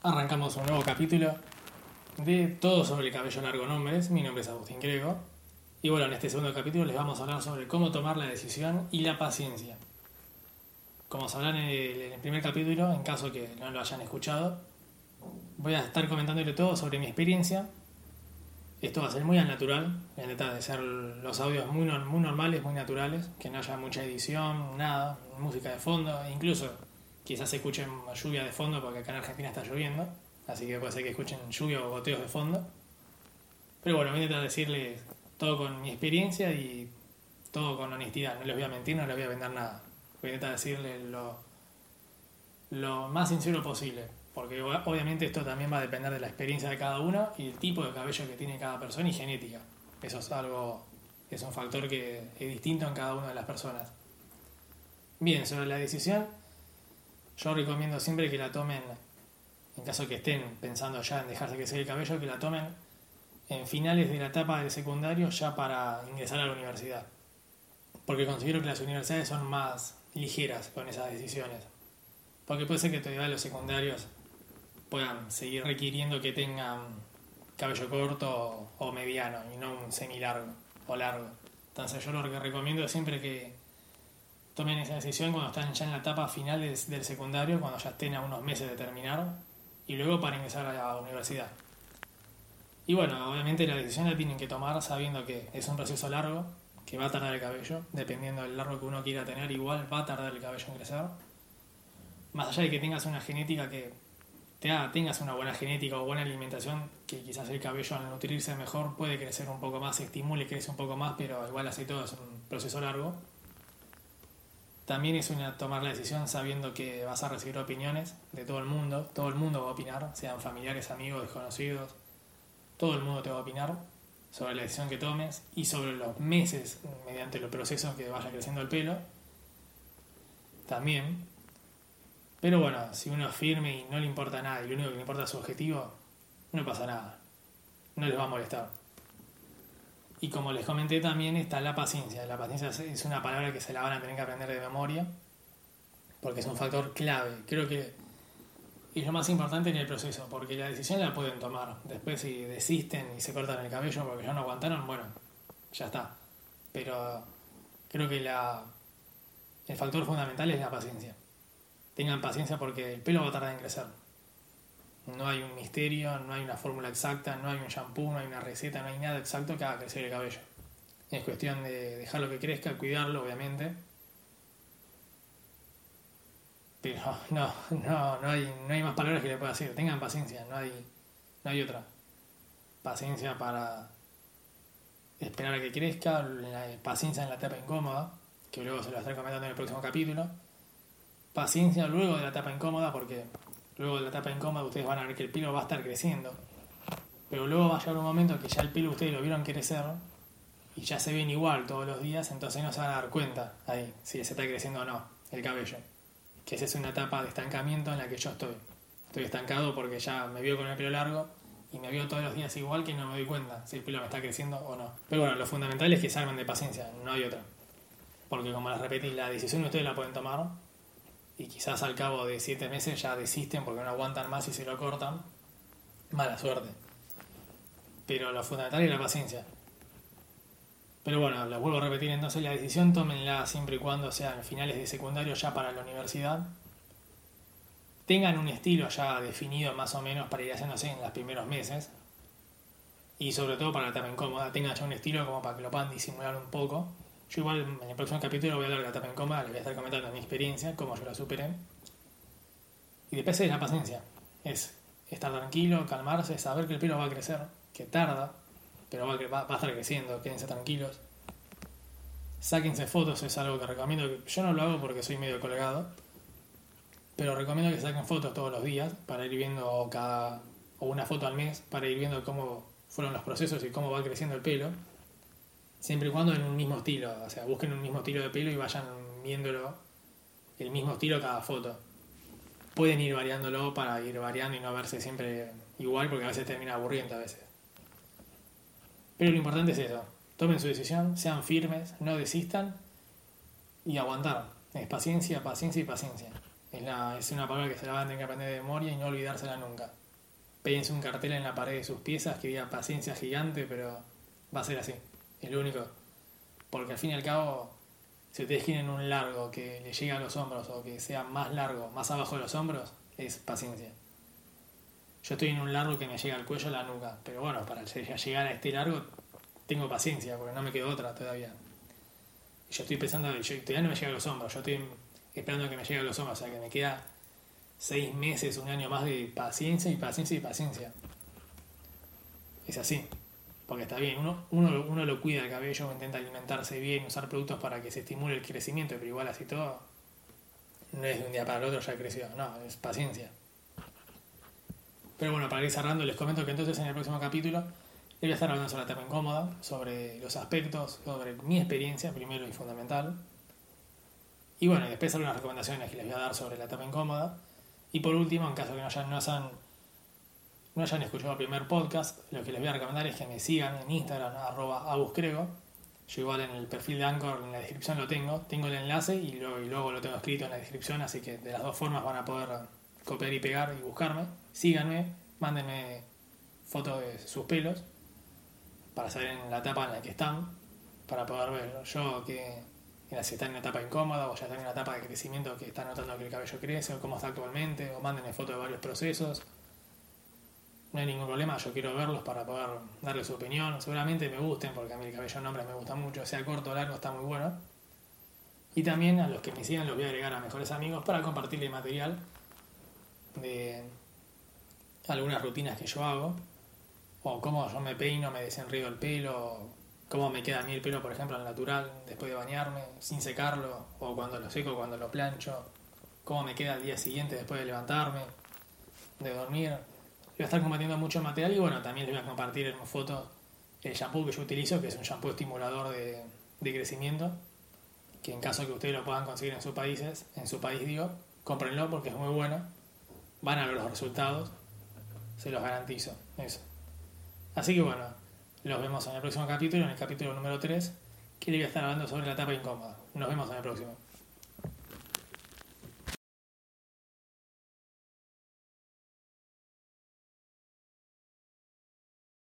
Arrancamos un nuevo capítulo de Todo sobre el cabello largo nombres. Mi nombre es Agustín Grego. Y bueno, en este segundo capítulo les vamos a hablar sobre cómo tomar la decisión y la paciencia. Como se en el, en el primer capítulo, en caso que no lo hayan escuchado, voy a estar comentándole todo sobre mi experiencia. Esto va a ser muy al natural, a tratar de ser los audios muy, muy normales, muy naturales, que no haya mucha edición, nada, música de fondo, incluso quizás escuchen lluvia de fondo porque acá en Argentina está lloviendo, así que puede ser que escuchen lluvia o goteos de fondo. Pero bueno, voy a intentar decirles todo con mi experiencia y todo con honestidad, no les voy a mentir, no les voy a vender nada. Voy a intentar decirles lo, lo más sincero posible, porque obviamente esto también va a depender de la experiencia de cada uno y el tipo de cabello que tiene cada persona y genética. Eso es algo, es un factor que es distinto en cada una de las personas. Bien, sobre la decisión, yo recomiendo siempre que la tomen, en caso que estén pensando ya en dejarse crecer el cabello, que la tomen en finales de la etapa del secundario ya para ingresar a la universidad. Porque considero que las universidades son más ligeras con esas decisiones. Porque puede ser que todavía los secundarios puedan seguir requiriendo que tengan cabello corto o mediano y no un semi largo o largo. Entonces yo lo que recomiendo es siempre que tomen esa decisión cuando están ya en la etapa final del, secundario, cuando ya estén a unos meses de terminar, y luego para ingresar a la universidad. Y bueno, obviamente la decisión la tienen que tomar sabiendo que es un proceso largo, que va a tardar el cabello, dependiendo del largo que uno quiera tener, igual va a tardar el cabello en crecer. Más allá de que tengas una genética que te tengas una buena genética o buena alimentación, que quizás el cabello al nutrirse mejor puede crecer un poco más, se estimule, crece un poco más, pero igual así todo es un proceso largo también es una tomar la decisión sabiendo que vas a recibir opiniones de todo el mundo, todo el mundo va a opinar, sean familiares, amigos, desconocidos, todo el mundo te va a opinar sobre la decisión que tomes y sobre los meses mediante los procesos que vaya creciendo el pelo. También. Pero bueno, si uno es firme y no le importa nada y lo único que le importa es su objetivo, no pasa nada. No les va a molestar. Y como les comenté también está la paciencia. La paciencia es una palabra que se la van a tener que aprender de memoria porque es un factor clave. Creo que es lo más importante en el proceso porque la decisión la pueden tomar. Después si desisten y se cortan el cabello porque ya no aguantaron, bueno, ya está. Pero creo que la, el factor fundamental es la paciencia. Tengan paciencia porque el pelo va a tardar en crecer. No hay un misterio, no hay una fórmula exacta, no hay un shampoo, no hay una receta, no hay nada exacto que haga crecer el cabello. Es cuestión de dejarlo que crezca, cuidarlo, obviamente. Pero no, no, no hay, no hay más palabras que le pueda decir. Tengan paciencia, no hay, no hay otra. Paciencia para esperar a que crezca, paciencia en la etapa incómoda, que luego se lo estaré comentando en el próximo capítulo. Paciencia luego de la etapa incómoda porque Luego de la etapa incómoda ustedes van a ver que el pelo va a estar creciendo. Pero luego va a llegar un momento que ya el pelo ustedes lo vieron crecer y ya se ven igual todos los días, entonces no se van a dar cuenta ahí si se está creciendo o no el cabello. Que esa es una etapa de estancamiento en la que yo estoy. Estoy estancado porque ya me veo con el pelo largo y me veo todos los días igual que no me doy cuenta si el pelo me está creciendo o no. Pero bueno, lo fundamental es que se de paciencia, no hay otra. Porque como les repetí, la decisión ustedes la pueden tomar y quizás al cabo de siete meses ya desisten porque no aguantan más y se lo cortan, mala suerte. Pero lo fundamental es la paciencia. Pero bueno, les vuelvo a repetir entonces, la decisión tómenla siempre y cuando sean finales de secundario ya para la universidad. Tengan un estilo ya definido más o menos para ir haciéndose en los primeros meses. Y sobre todo para la etapa incómoda, tengan ya un estilo como para que lo puedan disimular un poco yo igual en el próximo capítulo voy a hablar de la etapa en coma, les voy a estar comentando mi experiencia, cómo yo la superé. Y después es la paciencia. Es estar tranquilo, calmarse, saber que el pelo va a crecer, que tarda, pero va, va, va a estar creciendo, quédense tranquilos. Sáquense fotos, es algo que recomiendo. Yo no lo hago porque soy medio colgado, pero recomiendo que saquen fotos todos los días para ir viendo cada. o una foto al mes para ir viendo cómo fueron los procesos y cómo va creciendo el pelo Siempre y cuando en un mismo estilo, o sea, busquen un mismo estilo de pelo y vayan viéndolo el mismo estilo cada foto. Pueden ir variándolo para ir variando y no verse siempre igual porque a veces termina aburriendo a veces. Pero lo importante es eso. Tomen su decisión, sean firmes, no desistan y aguantar. Es paciencia, paciencia y paciencia. Es, la, es una palabra que se la van a tener que aprender de memoria y no olvidársela nunca. Péguense un cartel en la pared de sus piezas que diga paciencia gigante, pero va a ser así. Es lo único. Porque al fin y al cabo, si ustedes quieren un largo que le llegue a los hombros o que sea más largo, más abajo de los hombros, es paciencia. Yo estoy en un largo que me llega al cuello a la nuca, pero bueno, para llegar a este largo tengo paciencia, porque no me quedo otra todavía. Yo estoy pensando, yo, todavía no me llega a los hombros, yo estoy esperando que me llegue a los hombros, o sea que me queda seis meses, un año más de paciencia y paciencia y paciencia. Es así, porque está bien, uno, uno, uno lo cuida el cabello, intenta alimentarse bien, usar productos para que se estimule el crecimiento, pero igual así todo, no es de un día para el otro ya creció, no, es paciencia. Pero bueno, para ir cerrando, les comento que entonces en el próximo capítulo voy a estar hablando sobre la etapa incómoda, sobre los aspectos, sobre mi experiencia, primero y fundamental. Y bueno, después algunas recomendaciones que les voy a dar sobre la etapa incómoda. Y por último, en caso que no hayan, no hayan, no hayan escuchado el primer podcast, lo que les voy a recomendar es que me sigan en Instagram, arroba abuscrego. Yo igual en el perfil de Anchor, en la descripción lo tengo, tengo el enlace y luego, lo tengo escrito en la descripción, así que de las dos formas van a poder copiar y pegar y buscarme. Síganme, mándenme fotos de sus pelos para saber en la etapa en la que están, para poder ver yo que si están en una etapa incómoda o ya están en una etapa de crecimiento que están notando que el cabello crece o cómo está actualmente, o mándenme fotos de varios procesos. No hay ningún problema, yo quiero verlos para poder darles su opinión. Seguramente me gusten porque a mí el cabello en hombre me gusta mucho, sea corto o largo, está muy bueno. Y también a los que me sigan los voy a agregar a mejores amigos para compartirle material de algunas rutinas que yo hago, o cómo yo me peino, me desenrío el pelo, cómo me queda a mí el pelo, por ejemplo, al natural, después de bañarme, sin secarlo, o cuando lo seco, cuando lo plancho, cómo me queda al día siguiente después de levantarme, de dormir. Voy a estar compartiendo mucho material y bueno, también les voy a compartir en fotos el shampoo que yo utilizo, que es un shampoo estimulador de, de crecimiento, que en caso que ustedes lo puedan conseguir en sus países, en su país digo, cómprenlo porque es muy bueno van a ver los resultados, se los garantizo, eso. Así que bueno, los vemos en el próximo capítulo, en el capítulo número 3, que le voy a estar hablando sobre la etapa incómoda. Nos vemos en el próximo.